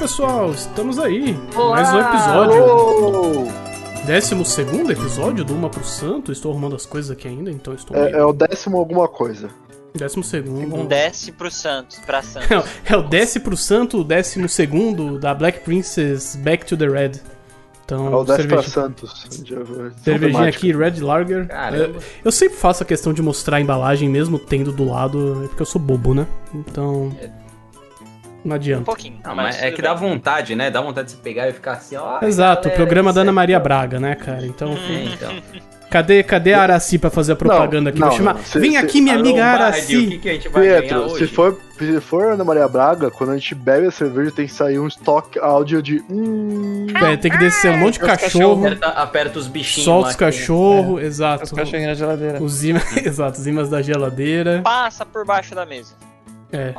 pessoal, estamos aí. Mais um episódio. Décimo segundo episódio do Uma pro Santo. Estou arrumando as coisas aqui ainda, então estou. É, é o décimo alguma coisa. Décimo segundo. Um desce pro Santos, pra Santos. É o décimo pro Santo, o décimo segundo da Black Princess Back to the Red. Então, É o décimo pra cerveja- Santos. cervejinha aqui, Red Lager. Caramba. Eu, eu sempre faço a questão de mostrar a embalagem, mesmo tendo do lado, é porque eu sou bobo, né? Então. Não Um adianta. pouquinho. Não, mas é que bem. dá vontade, né? Dá vontade de você pegar e ficar assim, ó. Exato, o galera, programa da Ana Maria aqui, ó. Braga, né, cara? Então, É, então. cadê, cadê a Araci pra fazer a propaganda aqui? não, Vou chamar. não. Se- Vem se- aqui, minha amiga Lombardi, O Araci. que, que a gente vai ganhar Pietro, hoje? se for, se for Ana Maria Braga, quando a gente bebe a cerveja tem que sair um estoque áudio de. Hum, É, tem que descer um monte de cachorro, Aperta, aperta os bichinhos solta os cachorros, Os exato. cachorrinhos na geladeira. Os imãs, exato, os imãs da geladeira. Passa por baixo da mesa. É,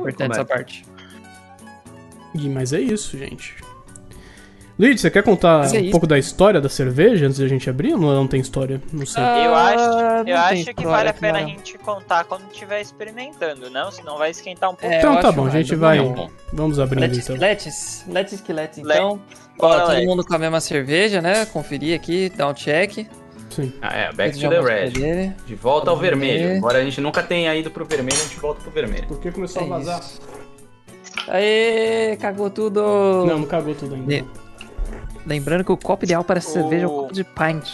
Importante essa parte. e- mas é isso, gente. Luiz, você quer contar é um pouco da história da cerveja antes de a gente abrir ou não, tem história? Não sei. Ah, Eu acho, eu acho que vale a pena a gente contar quando estiver experimentando, não? Senão vai esquentar um pouco. É, então tá bom, a gente vai. Bom. Vamos abrindo Let's, então. let's, let's que let's. Let- Então, ó, Bora, todo mundo com a mesma cerveja, né? Conferir aqui, dar um check. Sim. Ah, é, back to the red. De volta ao vermelho. ver. Embora a gente nunca tenha ido pro vermelho, a gente volta pro vermelho. Por que começou É a vazar? isso. Aê, cagou tudo! Não, não cagou tudo ainda. Lembrando que o copo ideal para essa cerveja é o copo de pint.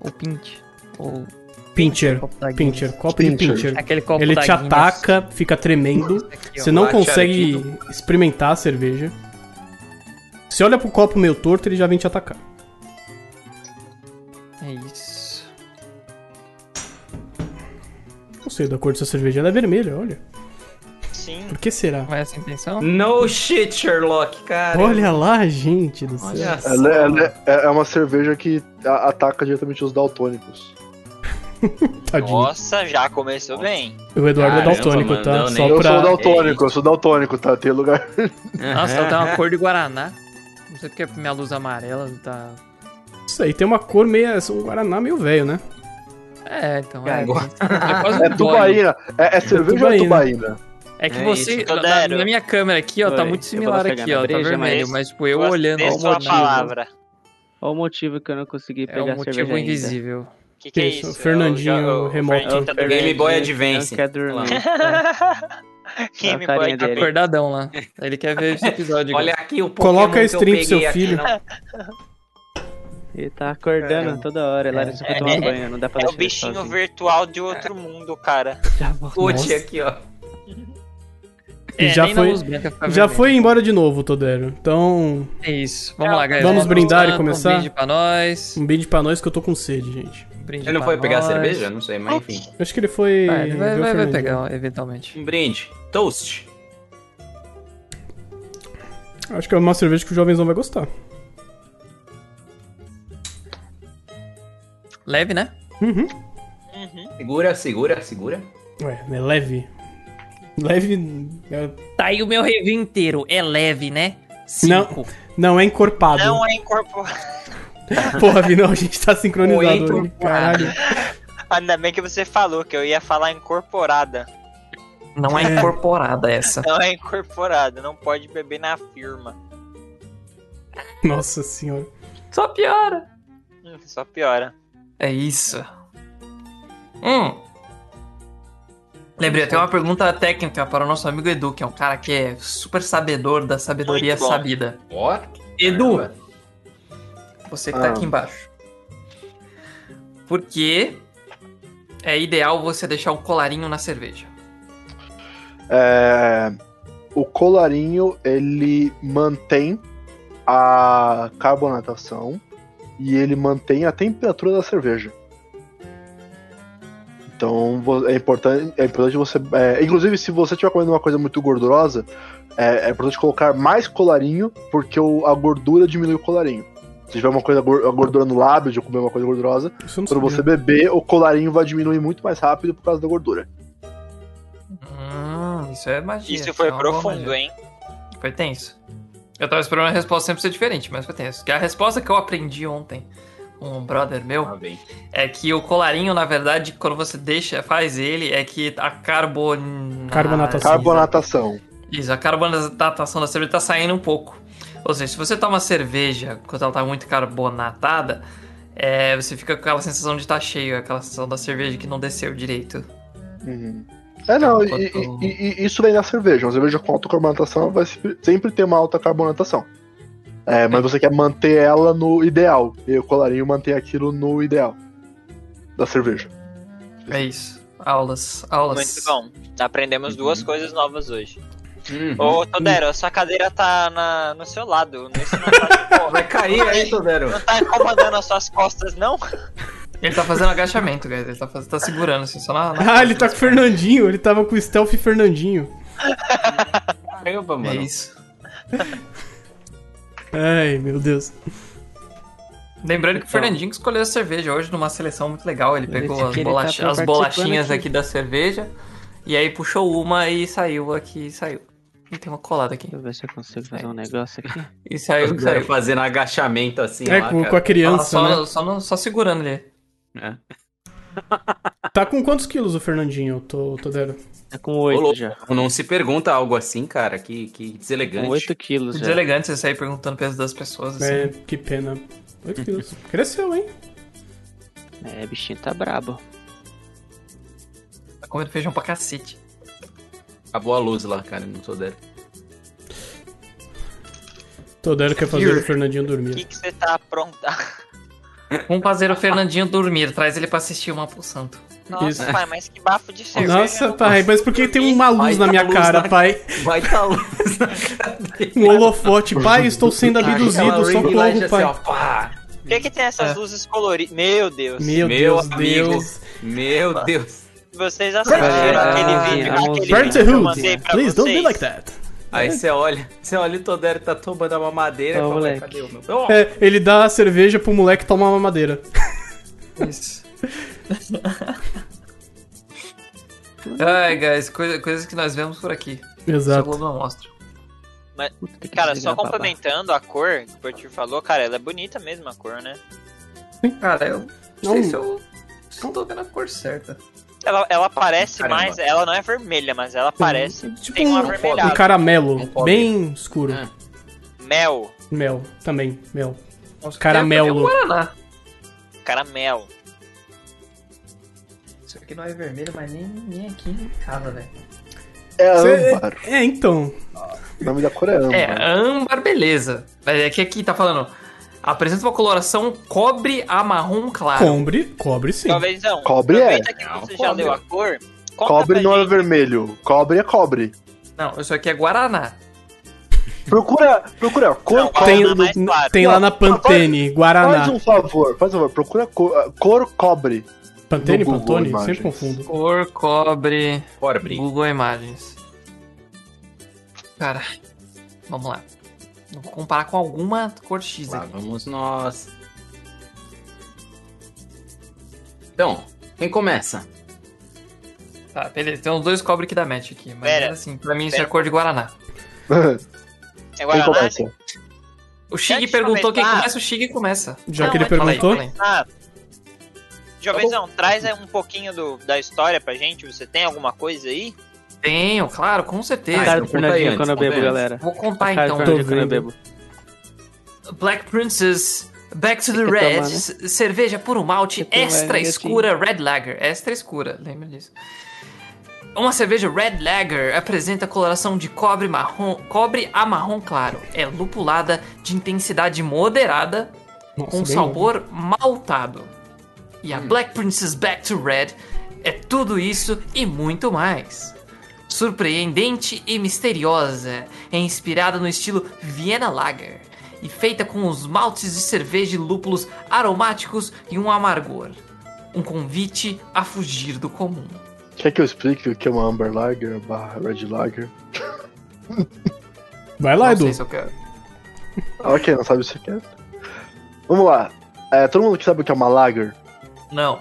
Ou pint. Ou Pincher. copo. Pincher, copo de Pincher. pincher. Aquele copo Ele da te ataca, fica tremendo. Aqui. Você não consegue experimentar a cerveja. Você olha pro copo meio torto, ele já vem te atacar. É isso. Não sei da cor dessa cerveja, ela é vermelha, olha. Sim. Por que será? Não é essa a intenção? No shit, Sherlock, cara. Olha lá, gente do céu. Olha só. ela, ela é, é uma cerveja que ataca diretamente os daltônicos. Tadinho. Nossa, já começou bem. O Eduardo é Caramba, daltônico, mano, tá? não, Só Eu pra. sou daltônico, eu sou daltônico, tá? Tem lugar. Nossa, ela tem uma cor de Guaraná. Não sei porque minha luz amarela tá. Isso aí tem uma cor meio. Um Guaraná meio velho, né? É, então. É, É, é, quase um É tubaína. É, é cerveja ou é tubaína? É que É você. isso. na, na minha câmera aqui, ó, tá Oi, muito eu similar aqui, ó. na Tá breja, vermelho, mas- mas tipo, eu olhando. o sua motivo. palavra. Olha o motivo que eu não consegui É pegar um a motivo cerveja ainda. invisível. Que que é Isso, o Fernandinho É o- o- o remoto. Fernandinho tá É o Game Boy Advance. quer dormir. Game Boy dele. Acordadão lá. Ele quer ver esse episódio. Olha aqui o Coloca Pokémon a stream pro eu seu filho. Aqui, Ele tá acordando toda hora. Lá foi É, tomar é, banho, não dá pra É o ele bichinho sozinho. virtual de outro mundo, cara. Já Nossa. aqui, ó. E já nem na foi- Já foi embora de novo, Todero. Então, É isso. Vamos lá, galera. Vamos brindar e Um começar? brinde pra nós. um brinde pra nós que eu tô com sede, gente. Um brinde Ele não foi pegar a cerveja? Não sei, mas enfim. Acho que ele foi. Ah, ele vai, o vai, vai Fernandinho. pegar, eventualmente. Um brinde. Toast. Acho que é uma cerveja que o jovenzão vai gostar. Leve, né? Uhum. Uhum. Segura, segura, segura. Ué, é leve. Leve. é- Tá aí o meu review inteiro. É leve, né? Não. Não, é encorpado. Não é incorporado. Porra, Vinão, a gente tá sincronizado hoje. encorpado. Caralho. Ainda bem que você falou que eu ia falar incorporada. Não é incorporada essa. Não é incorporada, não pode beber na firma. Nossa senhora. Só piora. Hum, só piora. É isso. Hum. Lembrei, eu tenho uma pergunta técnica para o nosso amigo Edu, que é um cara que é super sabedor da sabedoria sabida. Ó. Edu, caramba. você que tá Ah. aqui embaixo. Por que é ideal você deixar um colarinho na cerveja? É, o colarinho ele mantém a carbonatação e ele mantém a temperatura da cerveja. Então é importante, é importante você. é, inclusive, se você estiver comendo uma coisa muito gordurosa, é, é importante colocar mais colarinho, porque o- a gordura diminui o colarinho. Se tiver uma coisa a gordura no lábio de comer uma coisa gordurosa, quando sabia. você beber, o colarinho vai diminuir muito mais rápido por causa da gordura. Hum, isso é magia. Isso foi é profundo, magia. hein? Foi tenso. Eu tava esperando a resposta sempre ser diferente, mas foi tenso. Que a resposta que eu aprendi ontem com um brother meu Ah, bem. é que o colarinho, na verdade, quando você deixa, faz ele, é que a carbon... Carbonatação. Carbonatação. Isso, a carbonatação da cerveja tá saindo um pouco. Ou seja, se você toma cerveja quando ela tá muito carbonatada, é, você fica com aquela sensação de estar cheio, aquela sensação da cerveja que não desceu direito. Uhum. É, não, e, Enquanto- e- e- e isso vem na cerveja. Uma cerveja com alta carbonatação vai sempre- ter uma alta carbonatação. É, mas você quer manter ela no ideal. E o colarinho mantém aquilo no ideal da cerveja. É isso. Aulas, aulas. Muito bom. Aprendemos duas coisas novas hoje. Uhum. Ô, Todero, sua cadeira tá na, no seu lado. Isso não tá, pô, Vai cair aí, Todero. não tá incomodando as suas costas, não? Ele tá fazendo agachamento, guys. Ele tá, faz... tá segurando assim, só na. na- Ah, ele tá com o Fernandinho, ele tava com o Stealth Fernandinho. Caramba, É mano. isso. Ai, meu Deus. Lembrando que o Fernandinho que escolheu a cerveja hoje numa seleção muito legal. Ele pegou as, tá as bolachinhas aqui. aqui. da cerveja. E aí puxou uma e saiu aqui e saiu. E tem uma colada aqui. Deixa eu ver se eu consigo fazer um negócio aqui. E saiu, saiu. fazendo agachamento assim É, lá, com, cara. com a Ah, criança, só, né? só, só, só segurando ele. É. Tá com quantos quilos o Fernandinho, Tô- Todero? Tá com Ô, 8 louco, já. Não se pergunta algo assim, cara. Que, que deselegante. Com 8 quilos já. Deselegante você sair perguntando o peso das pessoas. É, Assim. que pena. 8 quilos. Cresceu, hein? É, bichinho tá brabo. Tá comendo feijão pra cacete. Acabou a luz lá, cara, no Todero. Todero quer fazer o Fernandinho O dormir. que, que você tá apronta? Vamos fazer o Fernandinho dormir. Traz ele pra assistir uma pro santo. Nossa, Isso. pai, mas que bafo de cerveja. Nossa, pai, mas por que tem uma luz Vai na minha cara, na- pai? Vai tá luz na cara. Um holofote. Pai, estou sendo abduzido, socorro, assim, pai. Por que, que tem essas É. luzes coloridas? Meu Deus. Meu, Meu Deus. Deus. Meu Deus. Vocês assistiram aquele vídeo, aquele vídeo que eu mandei pra Please, don't be vocês? like that. Aí você olha, você olha o Todero tá tomando uma madeira Ô, e fala, moleque. cadê o meu? Oh, É, ele dá a cerveja pro moleque tomar uma madeira. Isso. Ai, guys, coisa- coisas que nós vemos por aqui. Só o Exato. Globo não mostra. Puta, tem que Cara, só a babá. complementando a cor que o Portir falou, cara, ela é bonita mesmo a cor, né? Cara, eu não Não. sei se eu, eu tô vendo a cor certa. Ela, ela parece Caramba. mais. Ela não é vermelha, mas ela parece. Tipo tem um um, um caramelo, Um bem escuro. É. Mel. Mel, também, mel. Nossa, Caramelo. Tem, tem um Guaraná. Caramel. Isso aqui não é vermelho, mas nem, nem aqui em casa, velho. É Cê- âmbar. É, então. O nome da cor é âmbar. É, âmbar, beleza. Mas é que aqui tá falando. Apresenta uma coloração cobre a marrom claro. Cobre, cobre sim. Talvez não. Cobre é. Que Não, você já cobre. leu a cor. conta Cobre não é gente. vermelho. Cobre é cobre. Não, isso aqui é Guaraná. Procura, procura, cor Não, cobre. Tem, mais claro. tem lá na Pantene, Faz Guaraná. um favor, faz um favor, procura cor, cor cobre. Pantene, Google Pantone? Imagens. Sempre confundo. Cor, cobre, Cobre. Google Imagens. Cara, vamos lá. Comparar com alguma cor X Lá aqui. vamos nós. Então, quem começa? Tá, beleza. Tem uns dois cobre que dá match aqui. Mas Pera. assim, pra mim isso Pera. é cor de Guaraná. É Quem Guaraná? começa? O Shig perguntou quem começa, o Shig começa. Já Não, que ele perguntou. fala aí. Ah, Jovenzão, traz aí um pouquinho do, da história pra gente. Você tem alguma coisa aí? Tenho, claro, com certeza. Ah, então do conta aí Fernandinho antes, quando eu bebo, galera. Vou contar então. Quando eu bebo. Black Princess, Back to the Red, tomando. c- cerveja puro malte extra escura Red Lager. Extra escura, lembra disso. Uma cerveja Red Lager apresenta coloração de cobre marrom, cobre a marrom claro. É lupulada de intensidade moderada Nossa, com sabor maltado. E a Black Princess Back to Red é tudo isso e muito mais. Surpreendente e misteriosa, é inspirada no estilo Vienna Lager e feita com os maltes de cerveja e lúpulos aromáticos e um amargor. Um convite a fugir do comum. Quer que eu explique o que é uma Amber Lager barra Red Lager? Vai lá, Não Edu. sei se eu quero. Ah, ok, não sabe o que você quer. Vamos lá. É, todo mundo que sabe o que é uma Lager? Não.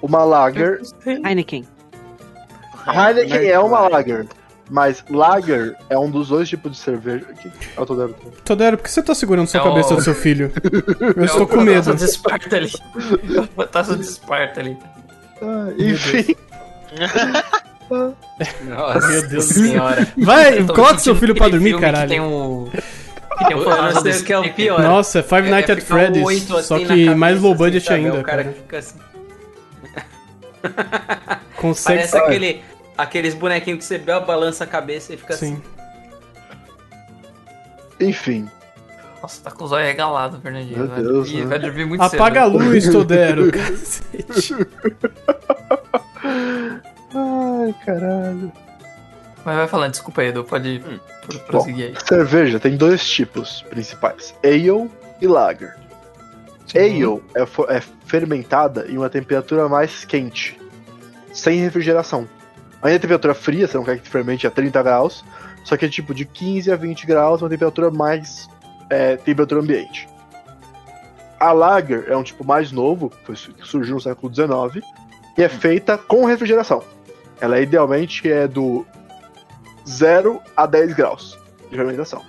Uma Lager. Heineken. Heineken é uma Lager. Mas Lager é um dos dois tipos de cerveja. Que... Eu tô dando. Todero, por que você tá segurando sua É cabeça o- do seu filho? Eu É estou o com medo. Taça de Esparta ali. É o Taça de Esparta ali. Ah, enfim. Nossa Meu Deus senhora. Vai, coloca seu filho pra dormir, caralho. tem o. Que tem o do o que é o pior. Nossa, Five É- Nights é at um Freddy's, oito só assim que mais low budget sabe? ainda. O cara cara. que fica assim. Consegue. Parece aquele, aqueles bonequinhos que você balança a cabeça e fica assim. Sim. Enfim. Nossa, tá com os olhos regalados, Fernandinho. Meu vai, Deus, dormir, né? vai dormir muito Apaga a cedo. luz, Todero. cacete. Ai, caralho. Mas vai falando, desculpa aí, Edu, pode Hum. pro- prosseguir aí. Cerveja tem dois tipos principais: ale e lager. Ale é, é fermentada em uma temperatura mais quente, sem refrigeração. Aí a temperatura fria, você não quer que fermente a 30 graus, só que é tipo de 15 a 20 graus, uma temperatura mais é, temperatura ambiente. A lager é um tipo mais novo, surgiu no século XIX, e é feita com refrigeração. Ela idealmente é do 0 a 10 graus de fermentação.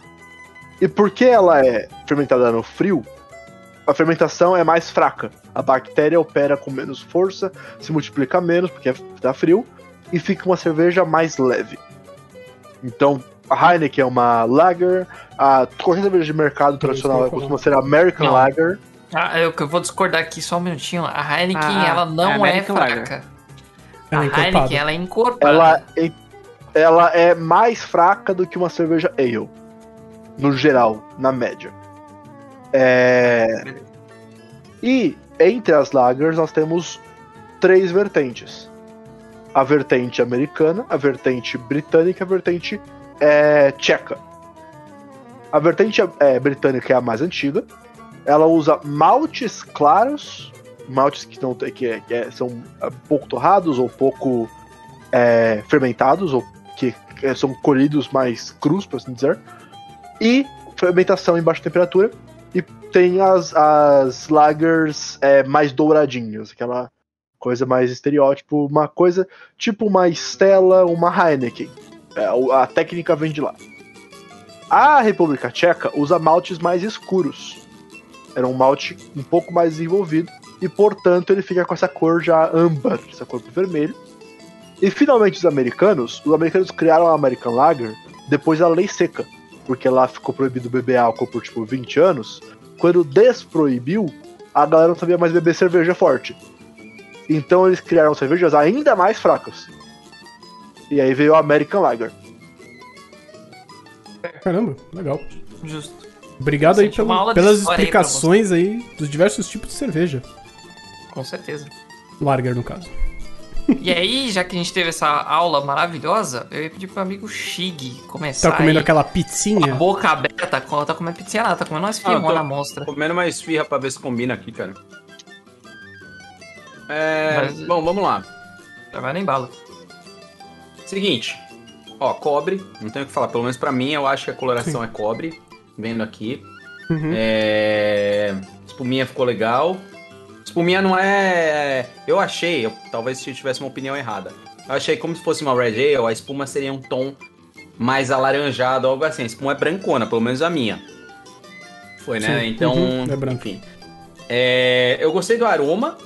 E porque ela é fermentada no frio, a fermentação é mais fraca. A bactéria opera com menos força, se multiplica menos porque tá frio, e fica uma cerveja mais leve. Então, a Heineken é uma lager, a qualquer cerveja de mercado tradicional costuma ser American Não. Lager. Ah, eu, eu vou discordar aqui só um minutinho. A Heineken, Ah, ela é não é Lager. fraca. Ela é a encorpada. Heineken, ela é encorpada. Ela, é- ela é mais fraca do que uma cerveja ale. No geral, na média. É... E entre as lagers nós temos três vertentes: a vertente americana, a vertente britânica a vertente é, tcheca. A vertente é, britânica é a mais antiga. Ela usa maltes claros, maltes que, não, que, que é- são é, pouco torrados ou pouco é, fermentados, ou que são colhidos mais crus, por assim dizer. E fermentação em baixa temperatura. E tem as, as lagers mais douradinhas, aquela coisa mais estereótipo, uma coisa tipo uma Stella, uma Heineken. É, a técnica vem de lá. A República Tcheca usa maltes mais escuros. Era um malte um pouco mais desenvolvido e, portanto, ele fica com essa cor já âmbar, essa cor vermelho. E finalmente os americanos, os americanos criaram a American Lager depois da lei seca, porque lá ficou proibido beber álcool por tipo 20 anos. Quando desproibiu, a galera não sabia mais beber cerveja forte. Então eles criaram cervejas ainda mais fracas. E aí veio a American Lager. Caramba, legal. Justo. Obrigado aí Sente uma pelo- pelas história aí explicações aí dos diversos tipos de cerveja. Com certeza. Lager, no caso. E aí, já que a gente teve essa aula maravilhosa, eu ia pedir pro meu amigo Shig começar Tá comendo aí, aquela com a pizzinha? boca aberta, tá comendo pizzinha nada, tá comendo Ah, eu tô- firmas na mostra. Comendo uma esfirra pra ver se combina aqui, cara. É, Mas- Bom, vamos lá. Já vai nem bala. Seguinte. Ó, cobre. Não tenho o que falar. Pelo menos pra mim, eu acho que a coloração é cobre. Vendo aqui. Uhum. É... Espuminha ficou legal. Espuminha não é. Eu achei, eu- talvez se eu tivesse uma opinião errada. Eu achei como se fosse uma Red Ale, a espuma seria um tom mais alaranjado, algo assim. A espuma é brancona, pelo menos a minha. Foi, né? Sim, Então, uhum, é branco. enfim. É, eu gostei do aroma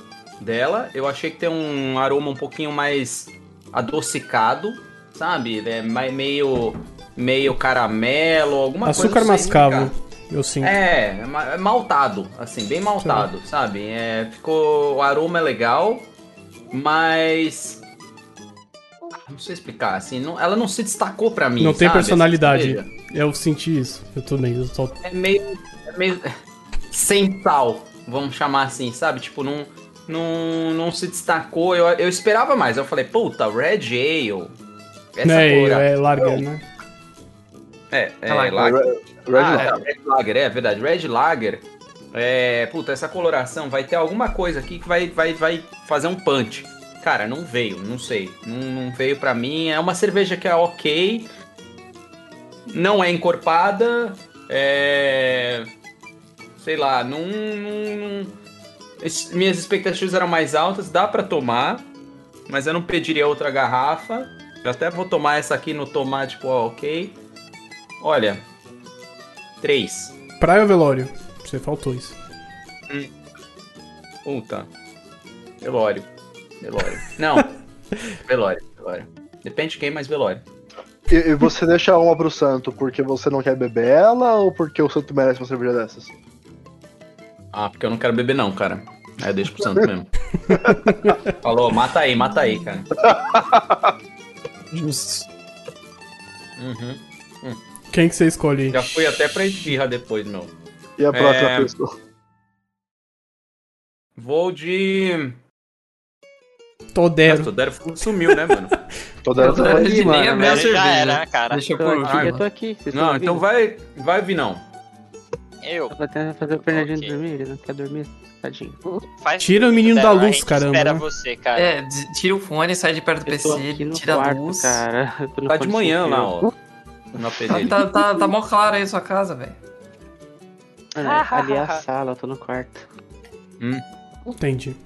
dela. Eu achei que tem um aroma um pouquinho mais adocicado, sabe? É meio meio caramelo, alguma Açúcar coisa. não sei mascavo, eu sinto. É, é é maltado, assim, bem maltado, sabe? É, ficou. O aroma é legal, mas. Ah, Não sei explicar, assim, não- ela não se destacou pra mim. Não tem sabe, essa personalidade. Eu senti isso. Eu também. Eu só... É meio. É meio. sem sal, vamos chamar assim, sabe? Tipo, não. Não, não se destacou. Eu, eu esperava mais. Eu falei, puta, Red Ale. Essa é, coloração- é Lager, né? É, é, Lager. Lager. Red ah, Lager. é, Red Lager, é verdade. Red Lager. É, puta, essa coloração vai ter alguma coisa aqui que vai, vai, vai fazer um punch. Cara, não veio, não sei. Não, não veio pra mim. É uma cerveja que é ok. Não é encorpada. É. Sei lá, não. não- não- minhas expectativas eram mais altas, dá pra tomar. Mas eu não pediria outra garrafa. Eu até vou tomar essa aqui no tomar, tipo, ó, ok. Olha. Três. Praia ou velório? Você faltou isso. Puta. Velório. Velório. Não. velório, velório. Depende de quem, mas velório. E, e você deixa uma pro santo porque você não quer beber ela ou porque o santo merece uma cerveja dessas? Ah, porque eu não quero beber não, cara. Aí eu deixo pro santo mesmo. Falou, mata aí, mata aí, cara. Justo. Uhum. Quem que você escolhe? Já fui até pra esfirra depois, meu. E a próxima É. pessoa? Vou de. Todero. Nossa, o Dero sumiu, né, mano? Vai- aqui, de nem mano. a Ele já era, né, cara? Deixa eu Tô por aqui, eu tô aqui. Vocês Não, estão então vai, vai vir não. Eu. Tô tentando fazer o Fernandinho Ok. dormir, ele não quer dormir, tadinho. Faz Tira o menino da a luz, caramba, Espera né? você, cara. É, tira o fone, sai de perto do PC, tira a quarto, luz. cara. Tá de manhã lá, ó. Na P Tá, tá, tá, tá mó claro aí a sua casa, velho. Mano, ali é a sala, eu tô no quarto. Entendi.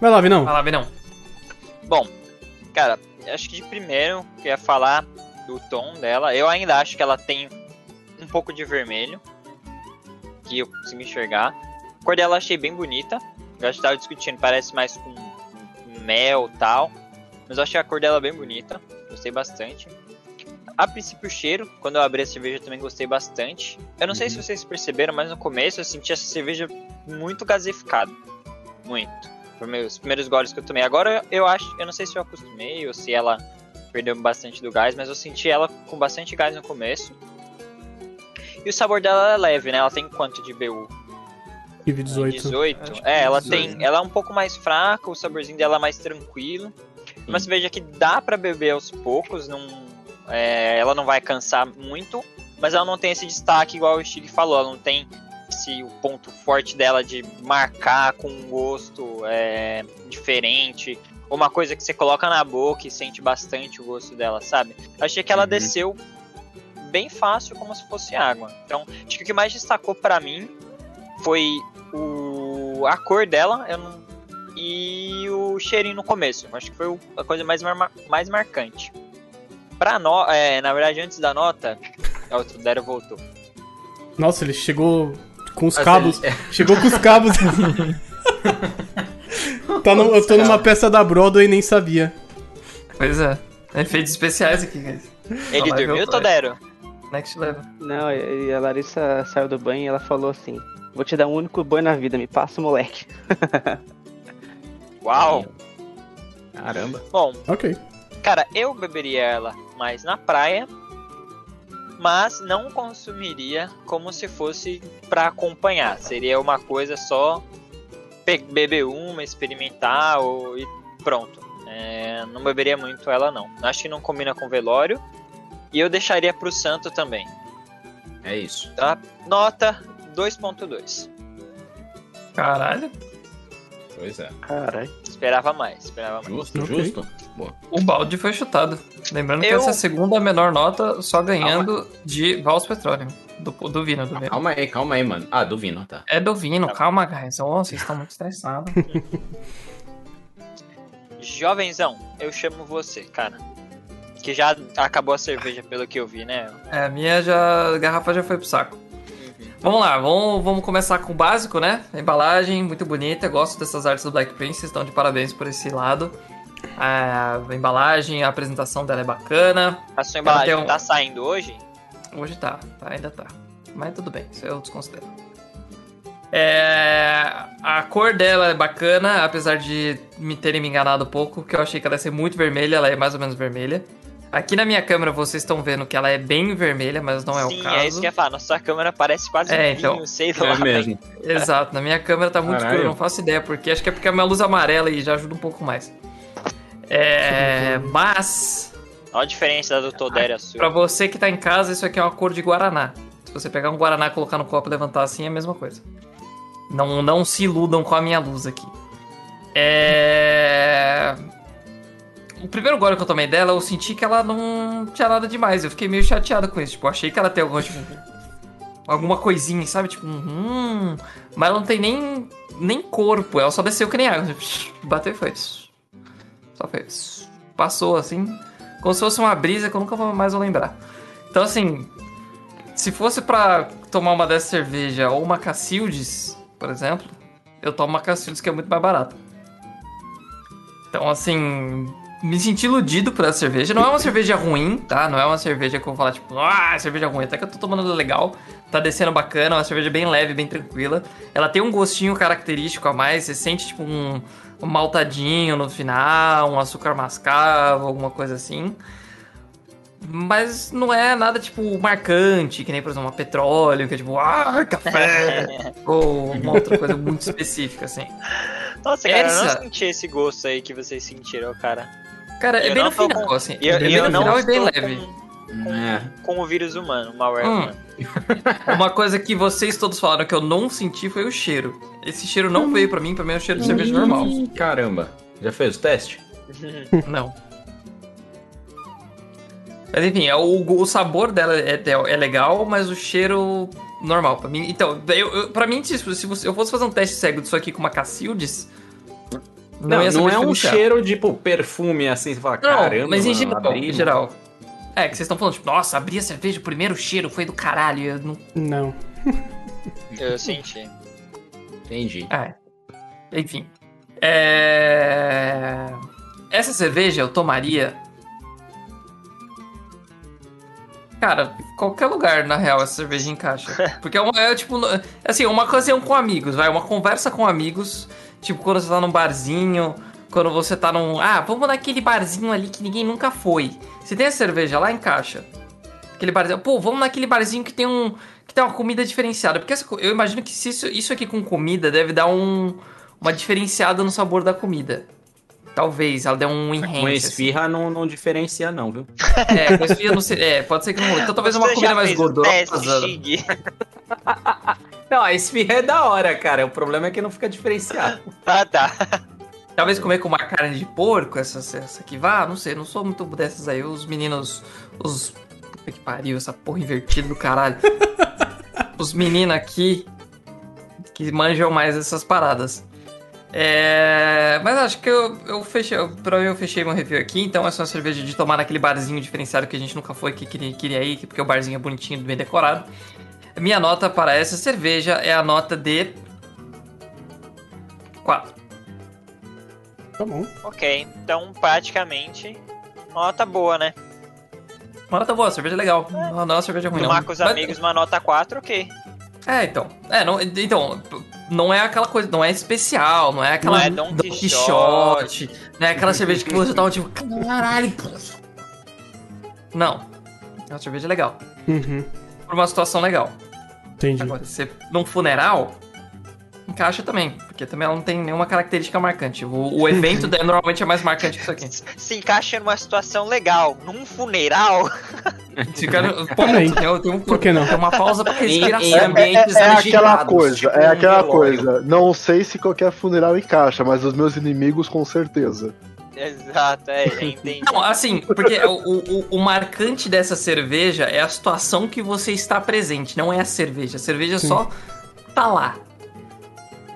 Vai lá, Vinão. Vai lá, Vinão. Bom, cara, acho que de primeiro eu ia falar do tom dela. Eu ainda acho que ela tem um pouco de vermelho. Que eu consigo enxergar. A cor dela eu achei bem bonita. Eu acho que tava discutindo, parece mais com mel tal. Mas eu achei a cor dela bem bonita. Gostei bastante. A princípio o cheiro, quando eu abri a cerveja eu também gostei bastante. Eu não sei se vocês perceberam, mas no começo eu senti essa cerveja muito gaseificada. Muito. Foi meus primeiros goles que eu tomei. Agora eu acho, eu não sei se eu acostumei ou se ela perdeu bastante do gás, mas eu senti ela com bastante gás no começo. E o sabor dela é leve, né? Ela tem quanto de BU? Tive 18. 18. Acho que É, ela 18. tem, ela é um pouco mais fraca, o saborzinho dela é mais tranquilo. Uma cerveja que dá pra beber aos poucos, não, é, ela não vai cansar muito, mas ela não tem esse destaque igual o Stig falou, ela não tem esse o ponto forte dela de marcar com um gosto é, diferente, ou uma coisa que você coloca na boca e sente bastante o gosto dela, sabe? Eu achei que ela Uhum. desceu bem fácil, como se fosse água. Então, acho que o que mais destacou pra mim foi o, a cor dela eu não- e o cheirinho no começo. Acho que foi a coisa mais, mar- mais marcante. Pra no, é, na verdade, antes da nota, o Dero voltou. Nossa, ele chegou com os Assim, cabos. é, Chegou com os cabos. tá no- eu tô numa peça da Broadway e nem sabia. Pois é. Efeitos especiais aqui, guys. Ele ver dormiu, Todero? Next level. Não, e a Larissa saiu do banho e ela falou assim: Vou te dar um único banho na vida, me passa o moleque. Uau! Caramba. Bom, Ok. cara, eu beberia ela mais na praia, mas não consumiria como se fosse pra acompanhar. Seria uma coisa só beber uma, experimentar ou, e pronto. É, não beberia muito ela não. Acho que não combina com velório. E eu deixaria pro santo também. É isso. Tá? Nota 2.2. Caralho. Pois é. Caralho. Esperava mais, esperava mais. Justo, Ok. justo. Boa. O balde foi chutado. Lembrando que Eu- essa é a segunda menor nota, só ganhando de Vals Petroleum. Do, do Vino, do Vino. Calma aí, calma aí, mano. Ah, do Vino, tá. É do Vino, Tá. calma, guys. Oh, vocês estão muito estressados. Jovenzão, eu chamo você, cara. Que já acabou a cerveja, pelo que eu vi, né? É, a minha já, a garrafa já foi pro saco. Vamos lá, vamos, vamos começar com o básico, né? A embalagem, muito bonita. Gosto dessas artes do Black Princess, então de parabéns por esse lado. A embalagem, a apresentação dela é bacana. A sua embalagem um- tá saindo hoje? Hoje tá, tá, ainda tá. Mas tudo bem, isso eu desconsidero. É, a cor dela é bacana, apesar de me terem me enganado um pouco, que eu achei que ela ia ser muito vermelha, ela é mais ou menos vermelha. Aqui na minha câmera vocês estão vendo que ela é bem vermelha, mas não é Sim, o caso. é isso que eu ia falar. Nossa câmera parece quase É, vinho, então. sei lá. É mesmo. Exato, na minha câmera tá muito Caralho. escuro, eu não faço ideia porque. Acho que é porque a minha luz amarela e já ajuda um pouco mais. É, mas, Olha a diferença da do Todero e a sua. pra você que tá em casa, isso aqui é uma cor de Guaraná. Se você pegar um Guaraná, colocar no copo e levantar assim, é a mesma coisa. Não, não se iludam com a minha luz aqui. É. O primeiro gole que eu tomei dela, eu senti que ela não tinha nada demais. Eu fiquei meio chateado com isso. Tipo, achei que ela tem alguma, tipo, alguma coisinha, sabe? Tipo, hum. Mas ela não tem nem, nem corpo. Ela só desceu que nem água. Bateu e foi. Só fez. Passou assim. Como se fosse uma brisa que eu nunca mais vou lembrar. Então, assim. Se fosse pra tomar uma dessa cerveja ou uma Cacildes, por exemplo, eu tomo uma Cacildes que é muito mais barata. Então, assim, me senti iludido por essa cerveja. Não é uma cerveja ruim, tá? Não é uma cerveja que eu vou falar, tipo, ah, cerveja ruim. Até que eu tô tomando legal. Tá descendo bacana, é uma cerveja bem leve, bem tranquila. Ela tem um gostinho característico a mais. Você sente, tipo, um, um maltadinho no final, um açúcar mascavo, alguma coisa assim. Mas não é nada, tipo, marcante, que nem, por exemplo, uma petróleo, que é tipo, ah, café! ou uma outra coisa muito específica, assim. Nossa, cara, eu Essa- não senti esse gosto aí que vocês sentiram, cara. Cara, é bem no tô final, com- assim. E eu, é bem e eu no não final e bem estou leve. com, É. com o vírus humano, o malware Hum. humano. Uma coisa que vocês todos falaram que eu não senti foi o cheiro. Esse cheiro não veio pra mim, pra mim é o cheiro de cerveja normal. Ih, Caramba. Já fez o teste? Não. Mas enfim, é o, o sabor dela é, é legal, mas o cheiro normal pra mim. Então, eu, eu, pra mim, se, se você- eu fosse fazer um teste cego disso aqui com uma Cacildes, não, Não, não, é um cheiro de tipo, perfume assim, você fala, Não, caramba. mas em mano, geral, abri, em geral. É, que vocês estão falando, tipo, nossa, abri a cerveja, o primeiro cheiro foi do caralho. Eu não... Não. Eu senti. Entendi. É. Enfim. É... Essa cerveja eu tomaria. Cara, qualquer lugar, na real, essa cerveja encaixa. Porque é, uma, é tipo. Assim, uma ocasião com amigos, vai. Uma conversa com amigos. Tipo, quando você tá num barzinho. Quando você tá num. Ah, vamos naquele barzinho ali que ninguém nunca foi. Se tem a cerveja lá, encaixa. Aquele barzinho. Pô, vamos naquele barzinho que tem um. Que tem uma comida diferenciada. Porque essa eu imagino que isso, isso aqui com comida deve dar um, uma diferenciada no sabor da comida. Talvez, ela dê um enhance. Com assim. esfirra não, não diferencia, não, viu? É, com esfirra não sei. É, pode ser que não. Então talvez uma Você comida já mais gordurosa. Não, a esfirra é da hora, cara. O problema é que não fica diferenciado. Ah, tá. Talvez comer com uma carne de porco, essa, essa aqui vá, não sei, não sou muito dessas aí. Os meninos. Os. Puta que pariu, essa porra invertida do caralho. os meninos aqui que manjam mais essas paradas. É, mas acho que eu, eu fechei. eu- Pra mim, eu fechei meu review aqui. Então, essa é uma cerveja de tomar naquele barzinho diferenciado que a gente nunca foi, que queria, queria ir, porque o barzinho é bonitinho, bem decorado. Minha nota para essa cerveja é a nota de. 4. Tá bom. Ok, então praticamente uma nota boa, né? Uma nota boa, cerveja é legal. Não, não é uma cerveja ruim, não. Tomar com os Mas- amigos uma nota 4, ok. É, então. É, não, então, não é aquela coisa, não é especial, não é aquela Não é Don Quixote, não é aquela cerveja que você tava tipo, caralho. Não. É uma cerveja legal. Uhum. Por uma situação legal. Entendi. Agora, se num funeral, encaixa também, porque também ela não tem nenhuma característica marcante. O, o evento dela normalmente é mais marcante que isso aqui. Se encaixa numa situação legal, num funeral. Um, Por que não? Tem uma pausa pra Em, respiração. em ambientes É, é aquela agitados, coisa, tipo é um aquela velório. coisa. Não sei se qualquer funeral encaixa, mas os meus inimigos com certeza. Exato, é, entendi. Não, assim, porque o, o, o marcante dessa cerveja é a situação que você está presente, não é a cerveja. A cerveja só tá lá.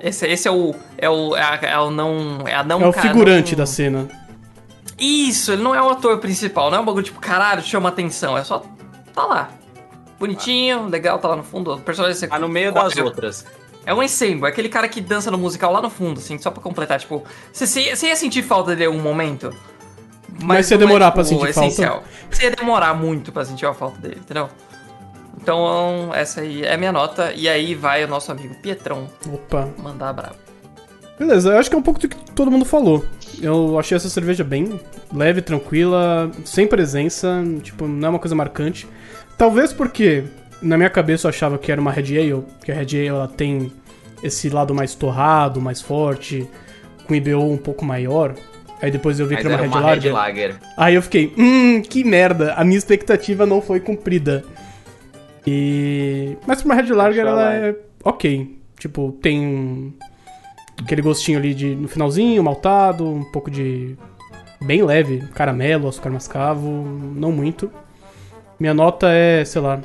Esse, esse é o. É o. É, a, é o não. É, a não É o figurante não- da cena. Isso, ele não é o ator principal, não é um bagulho tipo, caralho, chama atenção. É só. Tá lá. Bonitinho, legal, tá lá no fundo. O personagem Tá no meio das É- outras. É um ensemble, é aquele cara que dança no musical lá no fundo, assim, só pra completar. Tipo, você, ia sentir falta dele em algum momento? Mas você ia é, demorar pra sentir falta? essencial. Você ia demorar muito pra sentir a falta dele, entendeu? Então, essa aí é a minha nota. E aí vai o nosso amigo Pietrão Opa. mandar brabo. Beleza, eu acho que é um pouco do que todo mundo falou. Eu achei essa cerveja bem leve, tranquila, sem presença, tipo, não é uma coisa marcante. Talvez porque na minha cabeça eu achava que era uma Red Ale, que a Red Ale ela tem esse lado mais torrado, mais forte, com IBO um pouco maior. Aí depois eu vi Mas que era era uma Red uma Red Lager. Lager. Aí eu fiquei, hum, que merda, a minha expectativa não foi cumprida. E. Mas pra uma Red Lager Deixa ela lá. é ok. Tipo, tem um- aquele gostinho ali de no finalzinho, maltado, um pouco de. bem leve, caramelo, açúcar mascavo, não muito. Minha nota é, sei lá.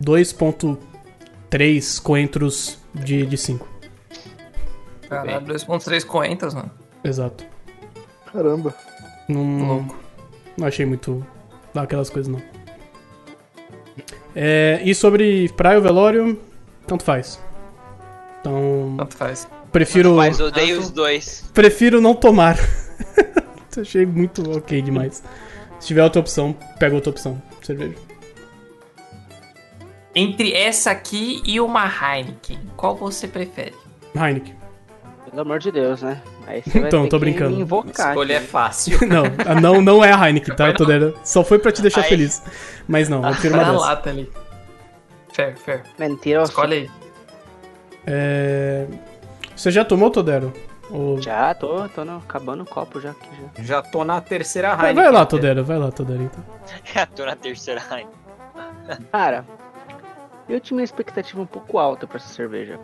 2.3 coentros de, de 5. Caralho, 2.3 coentros, mano. Exato. Caramba. Não, Louco. não achei muito daquelas coisas, não. É, e sobre praia ou velório, tanto faz. Então, Tanto faz. prefiro, Mas odeio os dois. prefiro não tomar. Achei muito ok demais. Se tiver outra opção, pega outra opção. Cerveja. Entre essa aqui e uma Heineken, qual você prefere? Heineken. Pelo amor de Deus, né? Aí você vai Então, ter tô brincando. invocar. Escolha é fácil. Não, não, não é a Heineken, tá, Todero? Só foi pra te deixar Ai. feliz. Mas não, eu prefiro uma dessa. lata ali. Fair, fair. Mentiroso. Escolhe aí. É... Você já tomou, Todero? Ou... Já, tô, tô no, acabando o copo já aqui já. Já tô na terceira Heineken. vai lá, Todero, vai lá, Todero, então. Já tô na terceira rainha. Cara, eu tinha uma expectativa um pouco alta pra essa cerveja.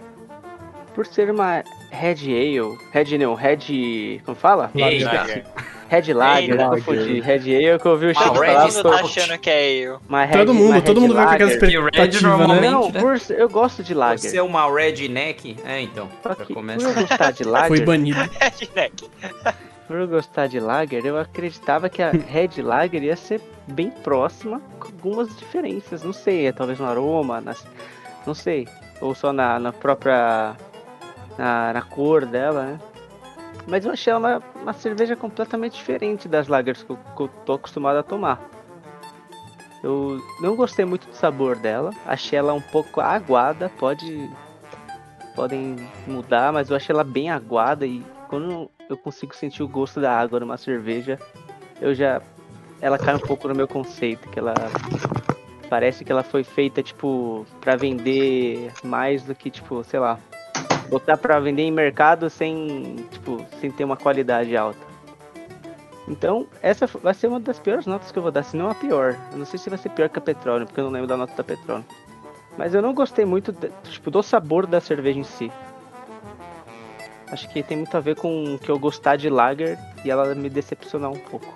Por ser uma Red Ale, Red não, Red, como fala? Lager. Red Lager, eu confundi. Red Ale que eu ouvi o Ah, o falar. Red ficou- tá achando que é uma Red- Todo mundo, Red todo mundo vai com aquela Lager. E o Red expectativa, né? normalmente- Não, né? por, eu gosto de Lager. Você é uma redneck? É, então. Já que, por eu gostar de Lager, Foi banido. Redneck. por eu gostar de Lager, eu acreditava que a Red Lager ia ser bem próxima, com algumas diferenças. Não sei, é talvez no aroma, nas, não sei. Ou só na, na própria. Na, na cor dela, né? Mas eu achei ela uma, cerveja completamente diferente das lagers que eu, que eu tô acostumado a tomar. Eu não gostei muito do sabor dela. Achei ela um pouco aguada. Pode. Podem mudar, mas eu achei ela bem aguada. E quando eu consigo sentir o gosto da água numa cerveja, eu já. Ela cai um pouco no meu conceito. Que ela. Parece que ela foi feita, tipo, pra vender mais do que, tipo, sei lá. Botar pra vender em mercado sem, tipo, sem ter uma qualidade alta. Então, essa vai ser uma das piores notas que eu vou dar, se não a pior. Eu não sei se vai ser pior que a petróleo, porque eu não lembro da nota da petróleo. Mas eu não gostei muito de- tipo, do sabor da cerveja em si. Acho que tem muito a ver com que eu gostar de lager e ela me decepcionar um pouco.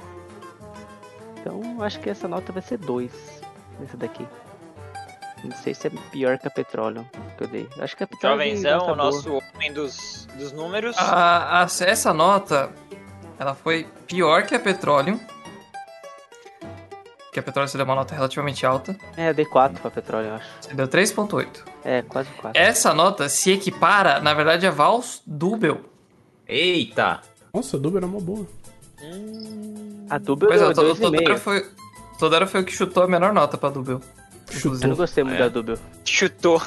Então, acho que essa nota vai ser 2. Essa daqui. Não sei se é pior que a petróleo que eu dei. Acho que a petróleo Jovenzão, o boa. nosso homem dos, dos números. A- a- essa nota, ela foi pior que a Petroleum. Que a Petroleum você deu uma nota relativamente alta. É, eu dei 4 pra petróleo, eu acho. Você deu 3.8. É, quase 4. Essa nota se equipara, na verdade, a Vals Dubel. Eita! Nossa, a Duber é uma boa. A Dubel Pois é, deu Todero 2,5. foi, foi o que chutou a menor nota pra Dubel. Eu não Chutou. gostei muito É. da Dubel. Chutou.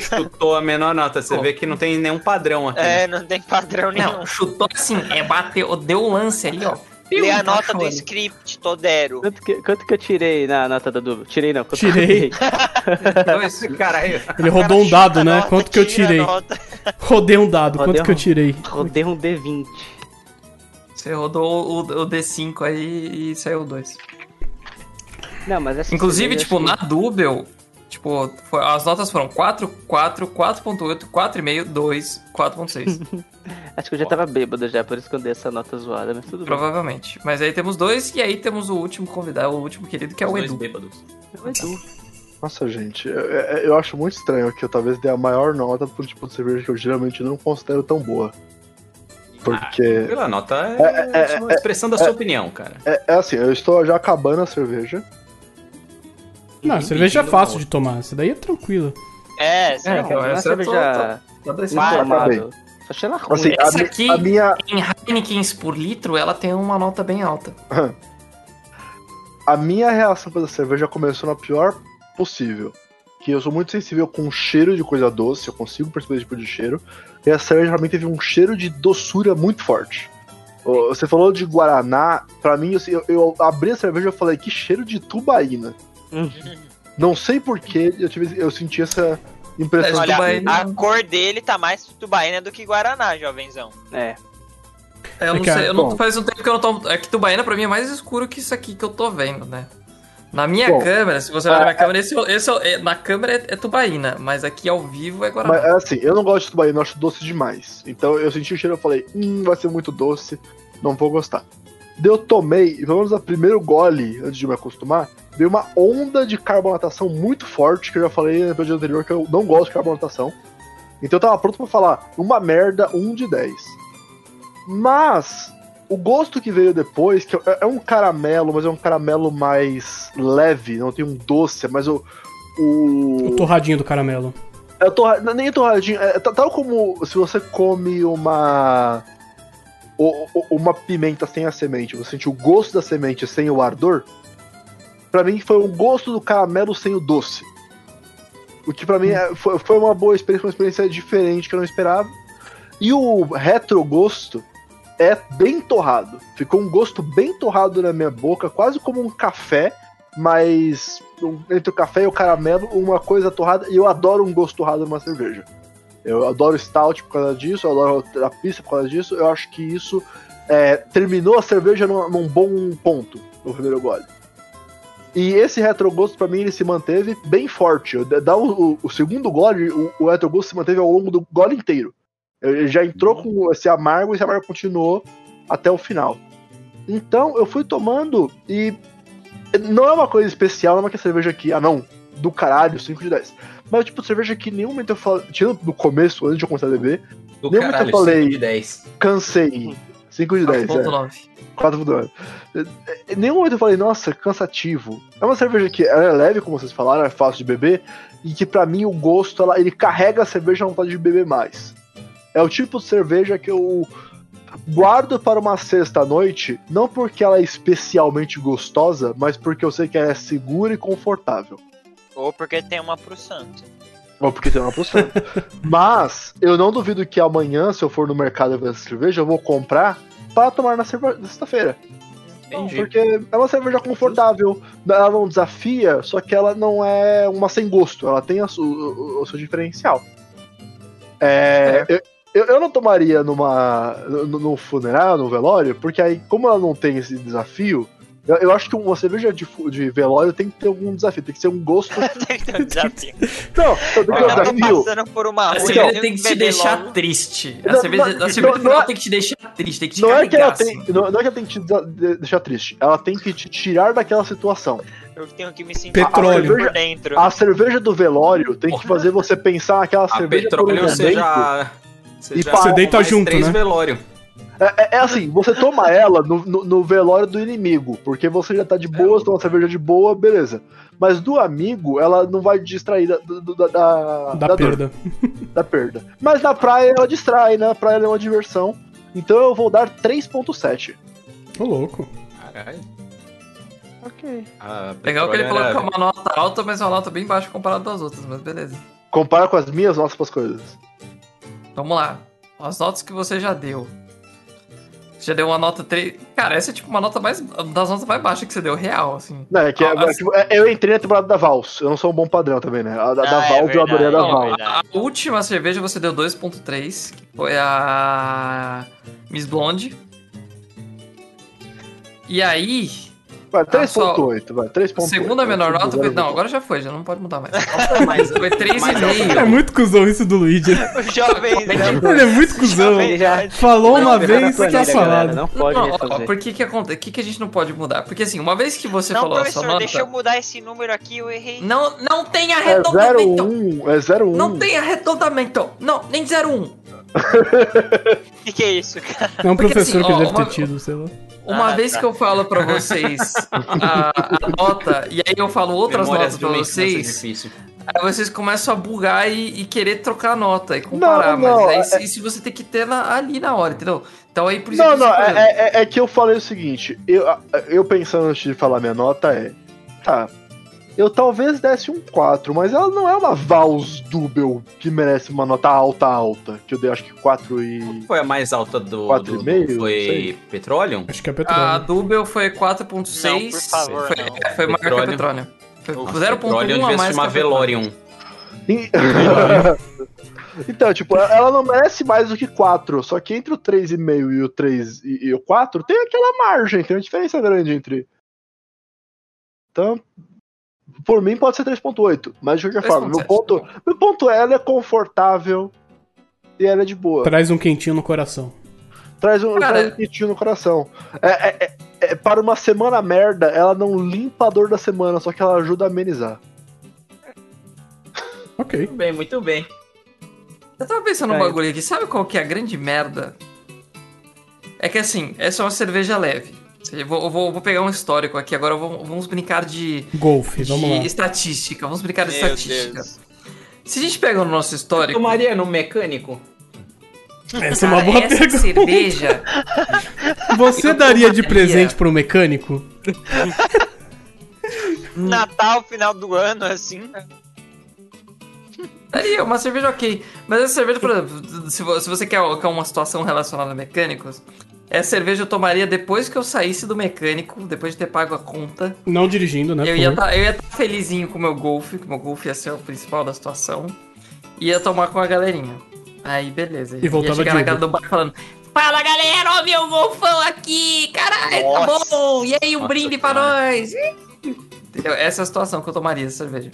Chutou a menor nota. Você Pô. vê que não tem nenhum padrão aqui. É, não tem padrão nenhum. Não, chutou assim, é bateu, deu o lance ali, ó. Lê a nota Encaixou do script, Todero. Quanto que, quanto que eu tirei na nota da Dubel? Tirei não. quanto Tirei. que eu Dois. Caralho. Ele rodou um dado, né? Nota, Quanto que eu tirei? nota. Rodei um dado, Rodei quanto que eu um- tirei? Rodei um D20. Você rodou o, o D5 aí e saiu dois. Não, mas essa Inclusive, tipo, na que- Dubel, tipo, foi- as notas foram 4, 4, 4.8, 4,5, 2, 4.6. Acho que eu já tava bêbado já, por isso que eu dei essa nota zoada, mas tudo bem. provavelmente. Mas aí temos dois e aí temos o último convidado, o último querido, que é o Dois Edu. bêbados. O Edu. Nossa, gente, eu, eu- acho muito estranho que eu talvez dê a maior nota pro tipo de cerveja que eu geralmente não considero tão boa. Porque. Pela nota é, só uma expressão da sua opinião, cara. É, é assim, eu estou já acabando a cerveja. Não, cerveja é fácil de tomar. Essa daí é tranquila. É, sim. É, é essa eu tô- cerveja Tá bem. Só achei ela ruim. Assim, a, Essa aqui- a minha, Em Heinekens por litro, ela tem uma nota bem alta. a minha reação com essa cerveja começou na pior possível. Que eu sou muito sensível com cheiro de coisa doce, eu consigo perceber esse tipo de cheiro. E essa cerveja realmente teve um cheiro de doçura muito forte. Você falou de Guaraná, pra mim, assim, eu, eu abri a cerveja e falei, que cheiro de tubaína. Hum. Não sei porquê, eu, tive, eu senti essa impressão. Mas Olha, Tubaína- a cor dele tá mais tubaína do que Guaraná, jovenzão. É. Eu não É que, sei, eu não, faz um tempo que eu não tomo. É que Tubaína pra mim é mais escuro que isso aqui que eu tô vendo, né? Na minha Bom, câmera, se você olhar na minha câmera, esse, esse é- na câmera é, é Tubaína, mas aqui ao vivo é Guaraná. Mas é assim, eu não gosto de tubaína, eu acho doce demais. Então eu senti o cheiro e falei, hum, vai ser muito doce, não vou gostar. Daí eu tomei, e pelo menos a primeiro gole, antes de me acostumar, veio uma onda de carbonatação muito forte, que eu já falei no episódio anterior que eu não gosto de carbonatação. Então eu tava pronto pra falar, uma merda, um de 10. Mas, o gosto que veio depois, que é é um caramelo, mas é um caramelo mais leve, não tem um doce, mas o... O, O torradinho do caramelo. é torra... nem torradinho, é tá- tal como se você come uma. uma pimenta sem a semente, você sentir o gosto da semente sem o ardor, pra mim foi o gosto do caramelo sem o doce. O que pra mim é- foi, foi uma boa experiência, uma experiência diferente que eu não esperava. E o retrogosto é bem torrado. Ficou um gosto bem torrado na minha boca, quase como um café, mas entre o café e o caramelo, uma coisa torrada. E eu adoro um gosto torrado numa cerveja. Eu adoro stout por causa disso, eu adoro a pista por causa disso. Eu acho que isso é, terminou a cerveja num, num bom ponto no primeiro gole. E esse retrogosto, pra mim, ele se manteve bem forte. Dá o, o- o segundo gole, o, o retrogosto se manteve ao longo do gole inteiro. Ele já entrou com esse amargo e esse amargo continuou até o final. Então eu fui tomando e não é uma coisa especial, não é uma que a cerveja aqui, ah não, do caralho, 5 de 10. Mas tipo, cerveja que em nenhum momento eu falei, tirando no começo, antes de eu começar a beber, Do muito caralho, eu falei. 5 de 10. cansei. 5 de 10, é. 4.9. 4 Em nenhum momento eu falei, nossa, cansativo. É uma cerveja que ela é leve, como vocês falaram, é fácil de beber, e que pra mim o gosto, ela, ele carrega a cerveja à vontade de beber mais. É o tipo de cerveja que eu guardo para uma sexta noite, não porque ela é especialmente gostosa, mas porque eu sei que ela é segura e confortável. Ou porque tem uma pro santo. Ou porque tem uma porção. Mas eu não duvido que amanhã, se eu for no mercado ver essa cerveja, eu vou comprar para tomar na sexta-feira. Entendi. Porque é uma cerveja confortável, ela não desafia, só que ela não é uma sem gosto, ela tem su- o, o seu diferencial. É, eu, eu- eu não tomaria numa no funeral, no velório, porque aí, como ela não tem esse desafio, eu, eu acho que uma cerveja de, de velório tem que ter algum desafio, tem que ser um gosto. Tem que ter um desafio. não, tem que ter um desafio. passando por uma A cerveja eu tem que te deixar logo. triste. A Não, cerveja, não, a cerveja não, tem que te deixar triste, tem que te Não é que ela carregar, tem, assim. não, não é que ela tem que te deixar triste, ela tem que te tirar daquela situação. Eu tenho que me sentir Petróleo. por dentro. A cerveja do velório tem que fazer você pensar naquela A cerveja por um petróleo você momento. já. Você, E Você deita junto, três né? velório. É, é- é assim, você toma ela no, no- no velório do inimigo, porque você já tá de boa, você toma cerveja de boa, beleza. Mas do amigo, ela não vai distrair da, da, da, Da da dor, perda. da perda. Mas na praia ela distrai, né? Na praia ela é uma diversão. Então eu vou dar 3.7. Ô, louco. Caralho. Ok. A Legal que ele falou que é uma nota alta, mas uma nota bem baixa comparado das outras, mas beleza. Compara com as minhas notas pras coisas. Vamos lá. As notas que você já deu. Você já deu uma nota 3. Cara, essa é tipo uma nota mais. das notas mais baixas que você deu, real, assim. Não, é que é- Ah, é tipo, é- eu entrei na temporada da Vals. Eu não sou um bom padrão também, né? A da, da Ah, é Vals eu adorei a da verdade. Vals. Verdade. A última cerveja você deu 2.3, que foi a Miss Blonde. E aí, Vai, Ah, só- 3.8, vai. 3.8. segunda menor nota foi. Não, agora já foi, já não pode mudar mais. Foi 3,5. É muito cuzão isso do Luigi. O jovem. Ele é muito cuzão. Falou Não, uma vez, Essa tá falado. Não pode Não, ó, refazer. por que que a gente não pode mudar? Porque assim, uma vez que você Não, falou a sua professor, nota... deixa eu mudar esse número aqui, eu errei. Não, não tem É arredondamento. 0,1. É 0,1. Não tem arredondamento. Não, nem 01. O que, que é isso, cara? É um Porque, professor assim, que ó, deve uma- ter tido, sei lá. Uma Ah, vez tá. que eu falo pra vocês a, a nota, e aí eu falo outras Memórias notas infância vocês, aí vocês começam a bugar e, e querer trocar a nota e comparar. Não, não, mas aí é- isso você tem que ter na- ali na hora, entendeu? Então aí por isso Não, que não, exemplo, é, é- é que eu falei o seguinte, eu, eu pensando antes de falar minha nota é, tá, eu talvez desse um 4, mas ela não é uma Vals Double que merece uma nota alta, alta, que eu dei acho que 4 e... Foi a mais alta do. Quatro do- foi sei. Petroleum? Acho que é A petróleo. Double foi 4.6. Não, por favor, foi, não. é, foi maior que a Petróleo. Petróleo. Foi O 0.1 Petroleum a devia mais a Petróleo. Velorium. Então, tipo, ela não merece mais do que 4, só que entre o 3,5 e o 3 e, e o 4 tem aquela margem, tem uma diferença grande entre... Então, por mim pode ser 3.8, mas de qualquer forma, meu 3.7, ponto, tá meu ponto é, ela é confortável e ela é de boa. Traz um quentinho no coração. Traz um, Cara, traz um quentinho no coração. É, é- é- é- para uma semana merda, ela não limpa a dor da semana, só que ela ajuda a amenizar. Ok. Muito bem, muito bem. Eu tava pensando num É. bagulho aqui, sabe qual que é a grande merda? É que assim, essa é uma cerveja leve. Eu vou, eu vou, eu vou pegar um histórico aqui, agora vamos, vamos brincar de, Golfe, vamos de lá. estatística. Vamos brincar de Meu estatística. Deus. Se a gente pega no nosso histórico. Tomaria no mecânico? Essa é uma boa essa pergunta. cerveja. Você Eu daria de presente pro mecânico? Natal, final do ano, assim. Daria, uma cerveja ok. Mas essa cerveja, por exemplo, se vo- se você quer, quer uma situação relacionada a mecânicos, essa cerveja eu tomaria depois que eu saísse do mecânico, depois de ter pago a conta. Não dirigindo, né? Eu ia favor. estar felizinho com o meu Golf, que o meu Golf ia ser o principal da situação. Ia tomar com a galerinha. Aí, beleza. E voltava ia chegar de na Uber. do bar falando: Fala galera, ó meu Golfão aqui! Caralho, tá bom! E aí, um Nossa, brinde pra cara. nós! Entendeu? Essa é a situação que eu tomaria essa cerveja.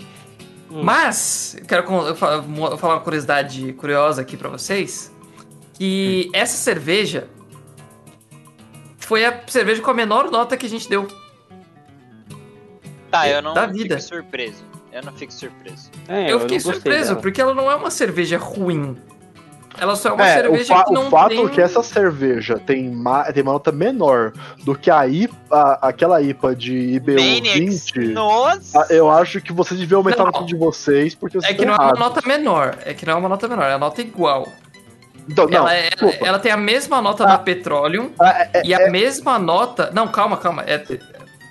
Hum. Mas, eu quero eu falar uma curiosidade curiosa aqui pra vocês. Que essa cerveja foi a cerveja com a menor nota que a gente deu. Tá, eu não Da fico vida. surpreso. Eu não fico surpreso. É, eu fiquei não gostei surpreso, dela. porque ela não é uma cerveja ruim. Ela só é uma É, o, cerveja fa- que não o fato tem... que essa cerveja tem, ma tem uma nota menor do que a IPA, aquela IPA de IBU Manix, 20, nossa! eu acho que vocês deviam aumentar Não. a nota de vocês, porque vocês É que não é uma errados. nota menor. É que não é uma nota menor, é a nota igual. Então, não, ela, é- desculpa. ela tem a mesma nota Ah. da Petroleum Ah, é- e a mesma nota. Não, calma, calma. É,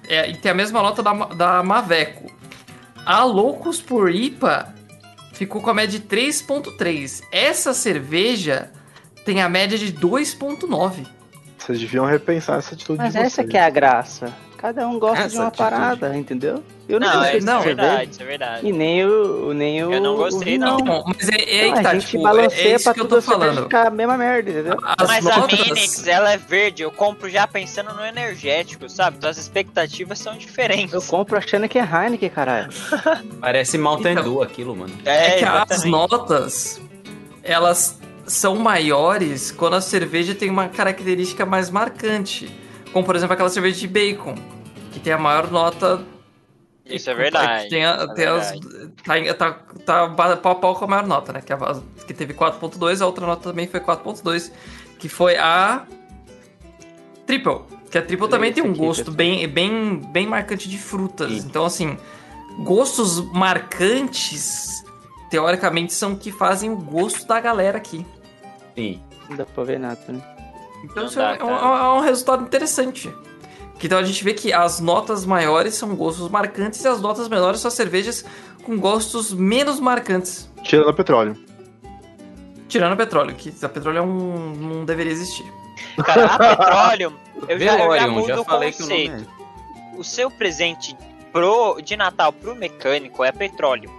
é- e tem a mesma nota da, da Maveco. A Loucos por IPA ficou com a média de 3,3. Essa cerveja tem a média de 2,9. Vocês deviam repensar essa atitude Mas de vocês. essa que é a graça. Cada um gosta de Essa uma atitude. parada, entendeu? Eu não, Não, gostei é, não, isso é verdade, isso é verdade. E nem o, nem o. Eu não gostei, não. Não, mas é, é Não, que tá, a gente tipo, é, balanceia é isso pra que eu tudo tô a falando. ficar a mesma merda, entendeu? As Mas a notas- Manix, ela é verde, eu compro já pensando no energético, sabe? Então as expectativas são diferentes. Eu compro achando que é Heineken, caralho. Parece Mountain Então. Dew aquilo, mano. É, É, que as notas, elas são maiores quando a cerveja tem uma característica mais marcante. Como, por exemplo, aquela cerveja de bacon, que tem a maior nota... Isso é verdade. Que tem, a- é tem as, tá, tá, tá ba- pau a pau com a maior nota, né? Que, a, que teve 4.2, a outra nota também foi 4.2, que foi a... Triple. Que a Triple também Esse tem um gosto pessoal. bem, bem, bem marcante de frutas. Sim. Então, assim, gostos marcantes, teoricamente, são que fazem o gosto da galera aqui. Sim. Não dá pra ver nada, né? Então, Não isso dá, é, um, é um resultado interessante. Então a gente vê que as notas maiores são gostos marcantes e as notas menores são cervejas com gostos menos marcantes. Tirando o petróleo. Tirando o petróleo, que a petróleo é um, não deveria existir. Cara, a petróleo, eu já, eu já mudo já o falei que o nome conceito. é. O seu presente pro, de Natal pro mecânico é petróleo.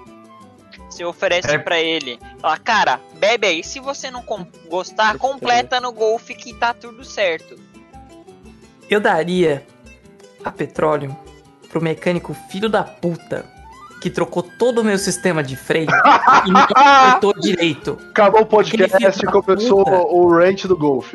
Você oferece É. pra ele, fala, cara, bebe aí, se você não com- gostar, completa no Golf que tá tudo certo. Eu daria a petróleo pro mecânico filho da puta que trocou todo o meu sistema de freio e não apertou direito. Acabou o podcast e começou puta. o rant do Golf.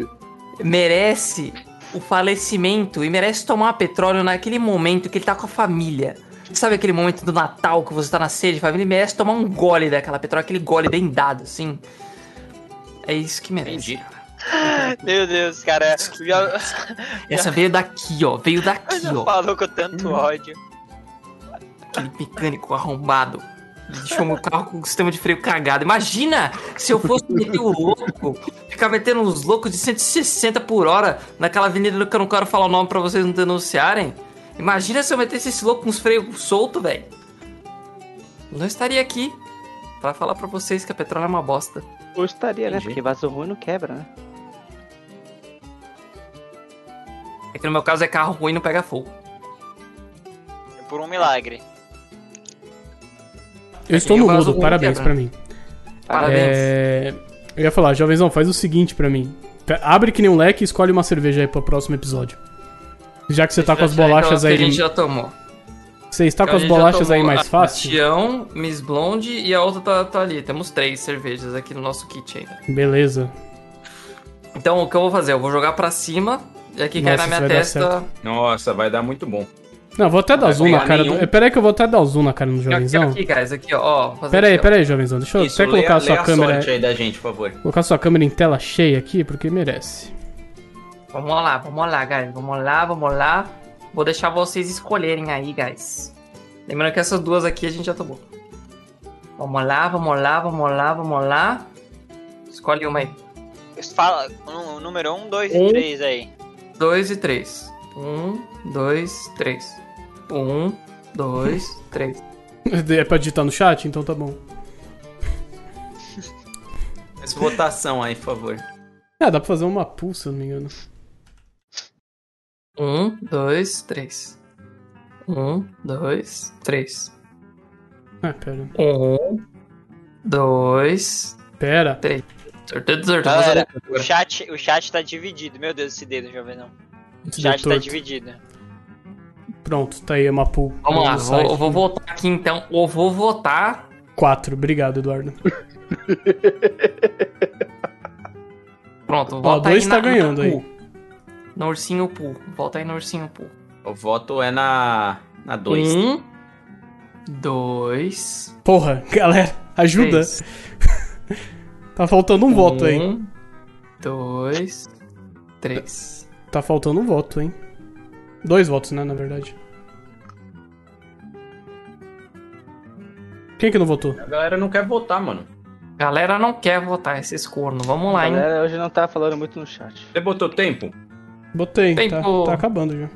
merece o falecimento e merece tomar petróleo naquele momento que ele tá com a família. Sabe aquele momento do Natal que você tá na sede de família? Ele merece tomar um gole daquela petróleo, aquele gole bem dado, assim. É isso que merece. Entendi. Meu Deus, cara, já, Essa veio daqui, ó. Veio daqui, já ó. falou com tanto ódio. Aquele mecânico arrombado. Deixou meu carro com o sistema de freio cagado. Imagina se eu fosse meter o louco, ficar metendo uns loucos de 160 por hora naquela avenida que eu não quero falar o nome pra vocês não denunciarem. Imagina se eu metesse esse louco com os freios soltos, velho. Não estaria aqui pra falar pra vocês que a petróleo é uma bosta. Ou estaria, né? Porque vaso ruim não quebra, né? É que no meu caso é carro ruim e não pega fogo. Por um milagre. Eu estou no nem o vaso mudo, ruim parabéns pra mim. Parabéns. É... Eu ia falar, jovenzão, faz o seguinte pra mim. Abre que nem um leque e escolhe uma cerveja aí pro próximo episódio. Já que você tá com as bolachas que a aí. gente já tomou. Você está com as bolachas aí mais fácil? Bastião, Miss Blonde e a outra tá, tá ali. Temos três cervejas aqui no nosso kit ainda. Beleza. Então, o que eu vou fazer? Eu vou jogar pra cima e aqui cai Nossa, na minha dar testa. Nossa, vai dar muito bom. Não, vou até dar vai zoom na cara. nenhum. Do... Pera aí que eu vou até dar zoom na cara do jovenzão. aqui, aqui, ó. ó. aí, aqui, ó. pera aí, jovenzão. Deixa eu Isso, até colocar lê, a sua lê câmera. sorte aí da gente, por favor. Colocar a sua câmera em tela cheia aqui, porque merece. Vamos lá, vamos lá, guys. Vamos lá, vamos lá. Vou deixar vocês escolherem aí, guys. Lembrando que essas duas aqui a gente já tomou. Vamos lá, vamos lá, vamos lá, vamos lá. Escolhe uma aí. Fala o número 1, 2 Um. e 3 aí. 2 e 3. 1, 2, 3. 1, 2, 3. É pra digitar no chat? Então tá bom. Faz votação aí, por favor. Ah, dá pra fazer uma pool, se eu não me engano. 1, 2, 3. 1, 2, 3. Ah, pera. 1, 2, Pera. 3. Sorteio do sorteio. Galera, o chat, o chat tá dividido. Meu Deus, esse dedo, jovem não. O Esse chat dedo tá torto. dividido. Pronto, tá aí uma pool. Vamos lá, vou, eu vou votar aqui então. Eu vou votar. Quatro. Obrigado, Eduardo. Pronto, Ó, vota dois aí tá na, ganhando na aí. No ursinho pool. Volta aí no ursinho pool. O voto é na. Na 2. Um, dois, Porra, galera, ajuda. Tá faltando um voto aí. Um, dois, três. Tá faltando um voto, hein? Dois votos, né, na verdade. Quem que não votou? A galera não quer votar, mano. Galera não quer votar esses cornos. Vamos lá, A hein? galera hoje não tá falando muito no chat. Você botou tempo? Botei, tá, Tempo. tá acabando já.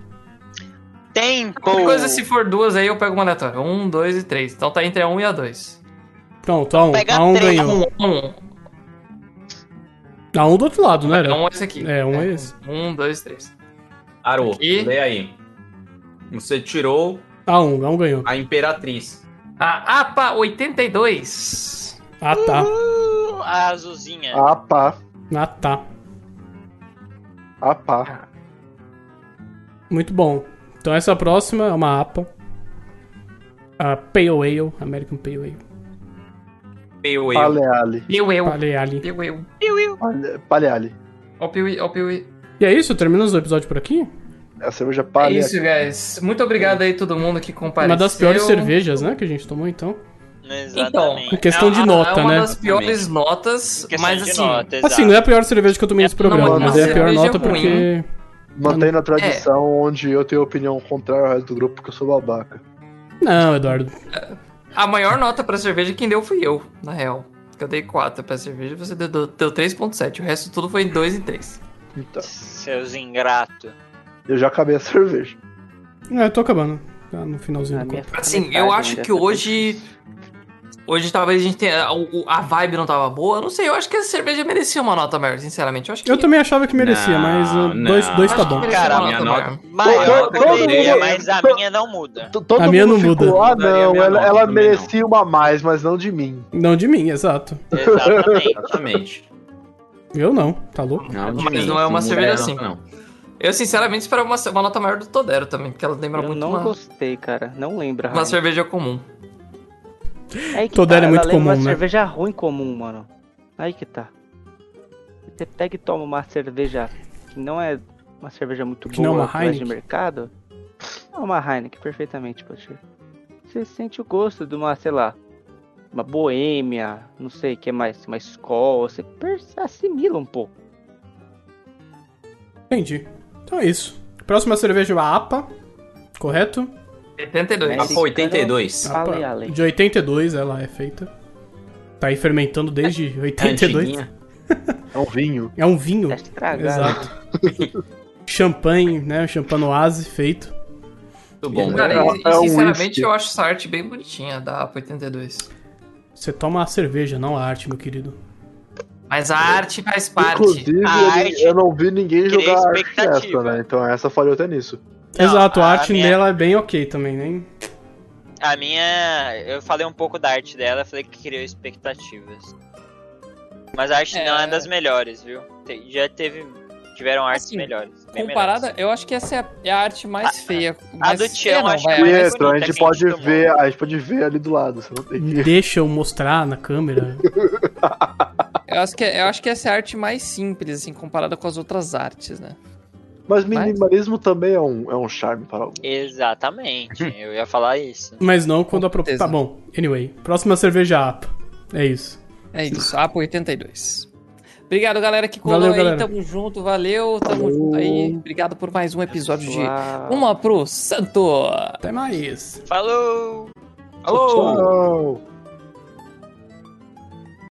Tempo! Qualquer coisa, se for duas aí, eu pego uma aleatória. Um, dois e três. Então tá entre a um e a dois. Pronto, a um. Pega A um três. ganhou. Um, um. A um do outro lado, né? Um é esse aqui. É, um é esse. Um, dois, três. Arô, Aqui. lê aí. Você tirou A um, a um ganhou. a Imperatriz. A APA 82. Ah, tá. Uh, a azulzinha. Ah, pá. Ah, tá. Ah, pá. Muito bom. Então essa próxima é uma APA. A Pale Ale, American Pale Ale. Pale Ale. Paleale. Piu eu. Paleale. Piu eu. Pale- Paleale. Ó o piu ó o piu E é isso? Terminamos o episódio por aqui? É a cerveja É Paleale. isso, guys. Muito obrigado aí todo mundo que compareceu. Uma das piores cervejas, né, que a gente tomou, então. Exatamente. Em questão de É- nota, é uma né? das piores notas, mas assim... nota. Assim, não é a pior cerveja que eu tomei nesse É, programa, não, mas é a pior nota ruim. porque... Mantendo a É. tradição onde eu tenho opinião contrária ao resto do grupo porque eu sou babaca. Não, Eduardo. A maior nota pra cerveja quem deu fui eu, na real. Eu dei 4 pra cerveja, você deu, deu 3.7. O resto tudo foi 2 e 3. Então, Seus ingratos. eu já acabei a cerveja. É, eu tô acabando. Tá no finalzinho A do copo. Assim, metade eu acho que tá hoje... Hoje talvez a gente tenha... A, a vibe não tava boa. Eu não sei, eu acho que a cerveja merecia uma nota maior, sinceramente. Eu acho que... Eu também achava que merecia, Não, mas uh, não. dois, dois acho tá bom. Cara, uma minha nota maior. Todo mundo- mas a minha não muda. Todo A minha não muda. ficou, ah Eu não, ela, nota ela também, merecia uma a mais, mas não de mim. Não de mim, exato. Exatamente. Exatamente. Eu não, tá louco? Não, de Mas mim. não é uma cerveja assim. Não. Eu, sinceramente, esperava uma, uma nota maior do Todero também, porque ela lembra Eu muito não uma, gostei, cara. Não lembra. uma cerveja comum. Aí que Todero tá, é muito ela comum, uma né? cerveja ruim comum, mano. Aí que tá. Você pega e toma uma cerveja que não é uma cerveja muito Que não é boa uma que vai de Heineken? mercado. É uma Heineken, perfeitamente, pode ser. Você sente o gosto de uma, sei lá, uma boêmia, não sei o que mais, uma escola, você assimila um pouco. Entendi. Então é isso. Próxima cerveja é a APA, correto? 72. É. Apo 82. APA Ale, ale. De 82 ela é feita. Tá aí fermentando desde 82. Antiguinha. É um vinho. É um vinho. Tá estragado. Exato. Champanhe, né? Champanoise feito. Muito bom. Cara, É- e, é um sinceramente whisky. eu acho essa arte bem bonitinha da APA 82. Você toma a cerveja, não a arte, meu querido. Mas a arte faz parte. Inclusive, A eu- arte eu não vi ninguém jogar arte nessa, né? Então essa falhou até nisso. Não, Exato, a a arte minha- dela é bem ok também, né? A minha. Eu falei um pouco da arte dela, falei que criou expectativas. Mas a arte É. não é das melhores, viu? Já teve. Tiveram artes Assim, melhores. Comparada, melhores. eu acho que essa é a, é a arte mais feia. a mais do Tião, não, acho vai, que a é mais a bonita a gente pode tomou. ver, a gente pode ver ali do lado. Você não tem que. Deixa eu mostrar na câmera. eu, acho que, eu acho que essa é a arte mais simples, assim, comparada com as outras artes, né? Mas minimalismo também é um, é um charme para alguns. Exatamente, eu ia falar isso. Mas não quando a pro... certeza. Tá bom, anyway. Próxima cerveja APA. É isso. É isso, APA 82. Obrigado, galera, que colou Valeu, aí. galera. Tamo junto, valeu. Tamo Falou. junto aí. Obrigado por mais um episódio de. Uma pro Santo. Até mais. Falou! Alô! Tchau.